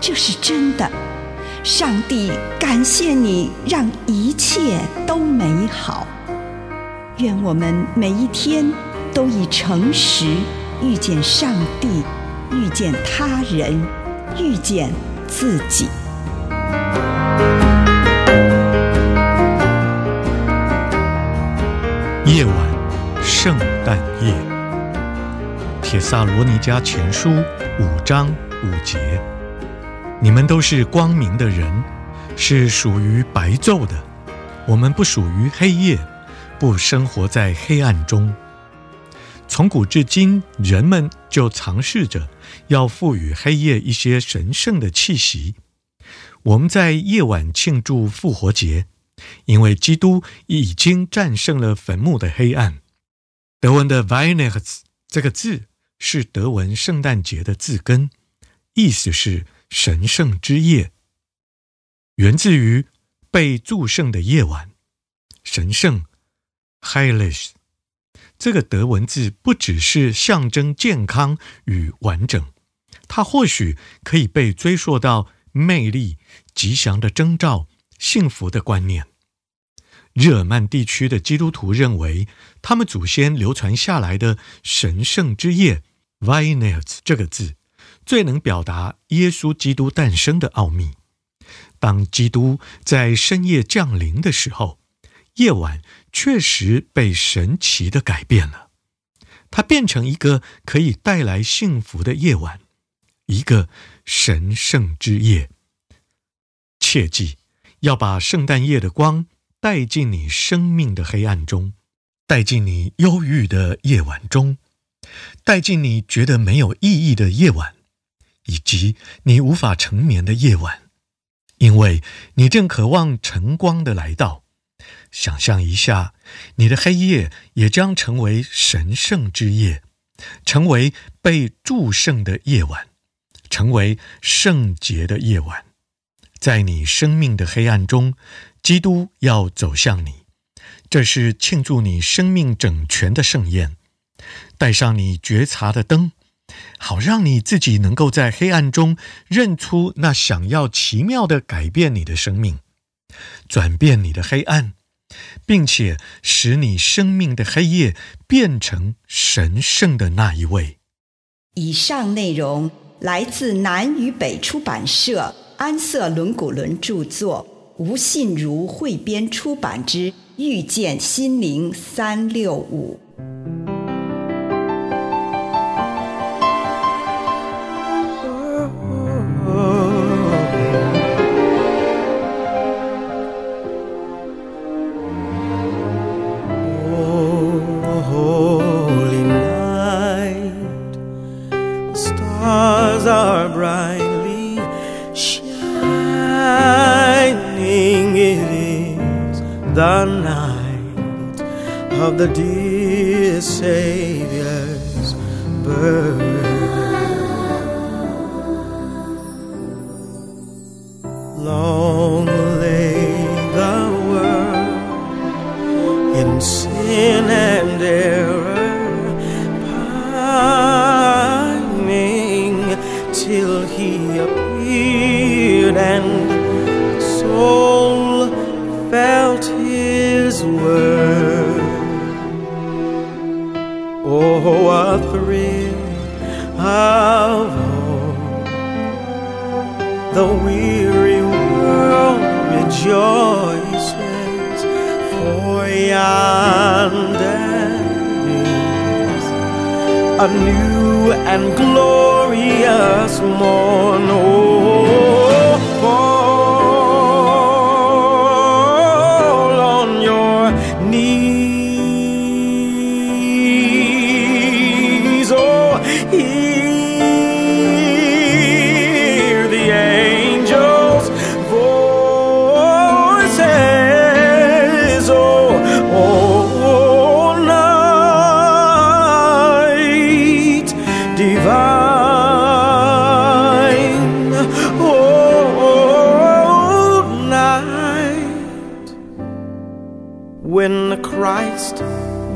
这是真的，上帝感谢你，让一切都美好。愿我们每一天都以诚实遇见上帝，遇见他人，遇见自己。夜晚，圣诞夜，《帖撒罗尼迦前书》五章五节。你们都是光明的人，是属于白昼的。我们不属于黑夜，不生活在黑暗中。从古至今，人们就尝试着要赋予黑夜一些神圣的气息。我们在夜晚庆祝复活节，因为基督已经战胜了坟墓的黑暗。德文的 Weihnachts 这个字是德文圣诞节的字根，意思是。神圣之夜，源自于被祝圣的夜晚。神圣 （Heilish） 这个德文字不只是象征健康与完整，它或许可以被追溯到魅力、吉祥的征兆、幸福的观念。日耳曼地区的基督徒认为，他们祖先流传下来的神圣之夜 （Weihnachts） 这个字。最能表达耶稣基督诞生的奥秘。当基督在深夜降临的时候，夜晚确实被神奇的改变了，它变成一个可以带来幸福的夜晚，一个神圣之夜。切记要把圣诞夜的光带进你生命的黑暗中，带进你忧郁的夜晚中，带进你觉得没有意义的夜晚。以及你无法成眠的夜晚，因为你正渴望晨光的来到。想象一下，你的黑夜也将成为神圣之夜，成为被祝圣的夜晚，成为圣洁的夜晚。在你生命的黑暗中，基督要走向你，这是庆祝你生命整全的盛宴。带上你觉察的灯。好让你自己能够在黑暗中认出那想要奇妙的改变你的生命，转变你的黑暗，并且使你生命的黑夜变成神圣的那一位。以上内容来自南与北出版社安瑟伦古伦著作，吴信如汇编出版之《遇见心灵三六五》。the night of the dear Savior's birth. Long. and glory.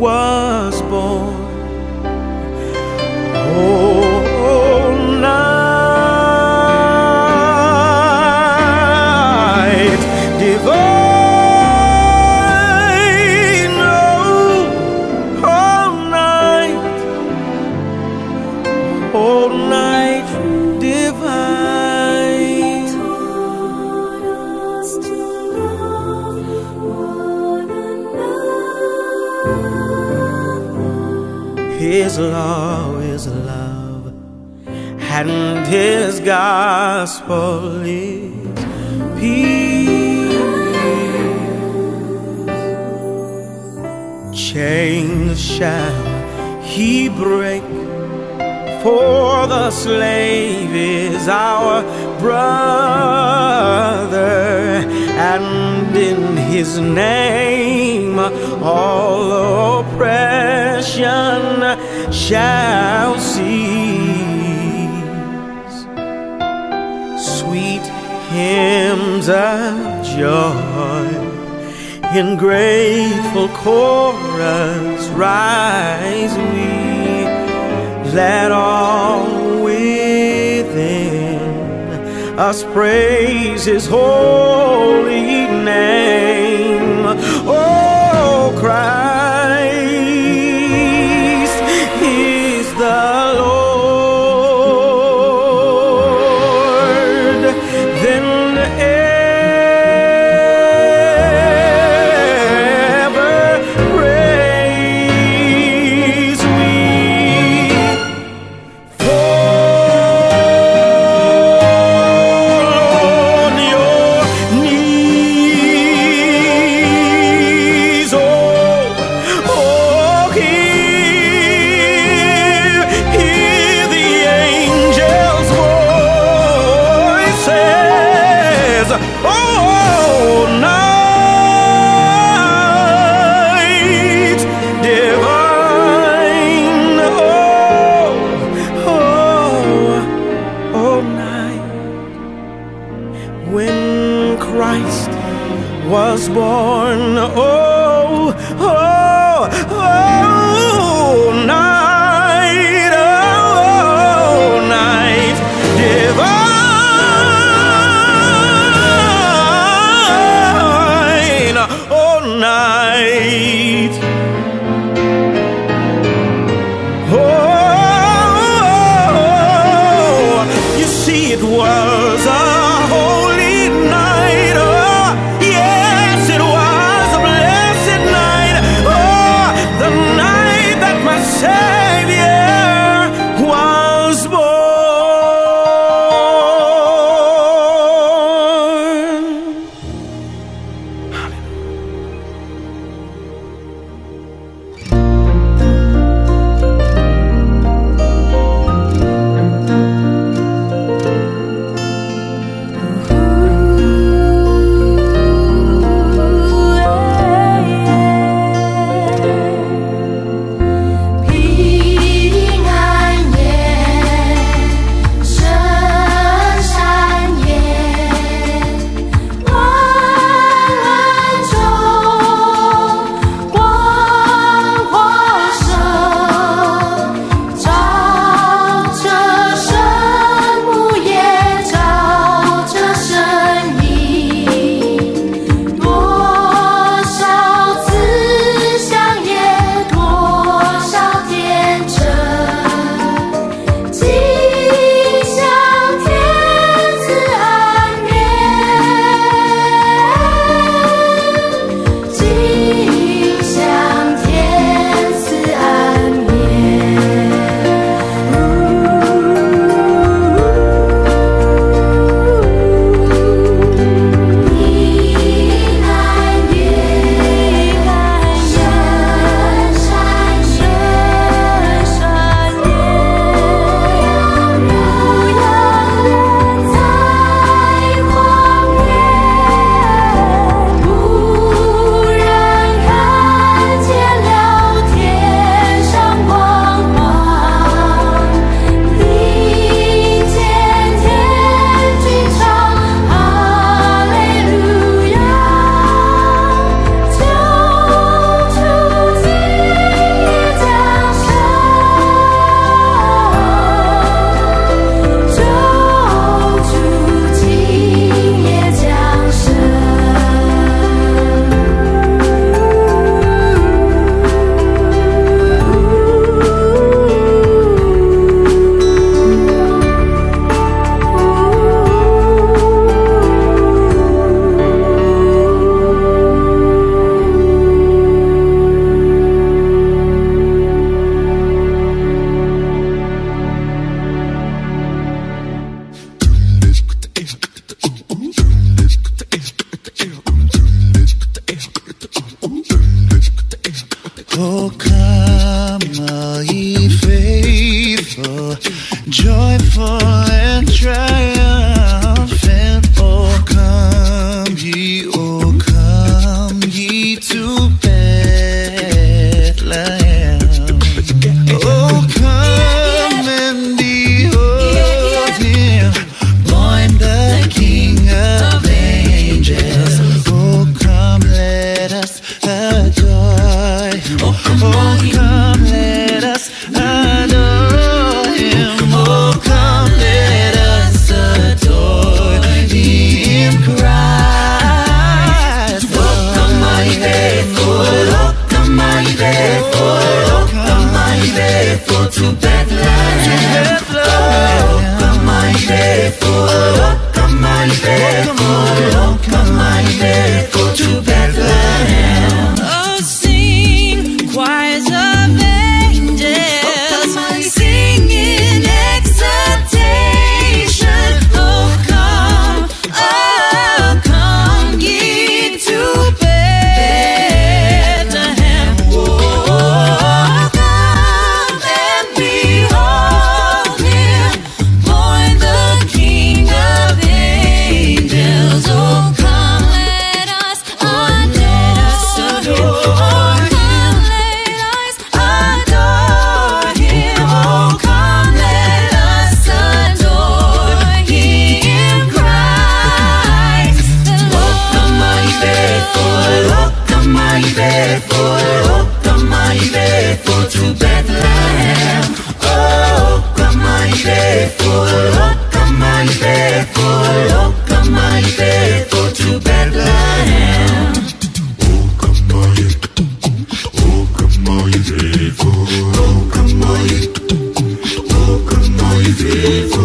Was born. Oh, night divine, oh, oh, night, oh, night divine. His law is love, and His gospel is peace. Chains shall He break, for the slave is our brother, and in His name all oppression shall cease. Sweet hymns of joy in grateful chorus rise we. Let all within us praise His holy name. viver.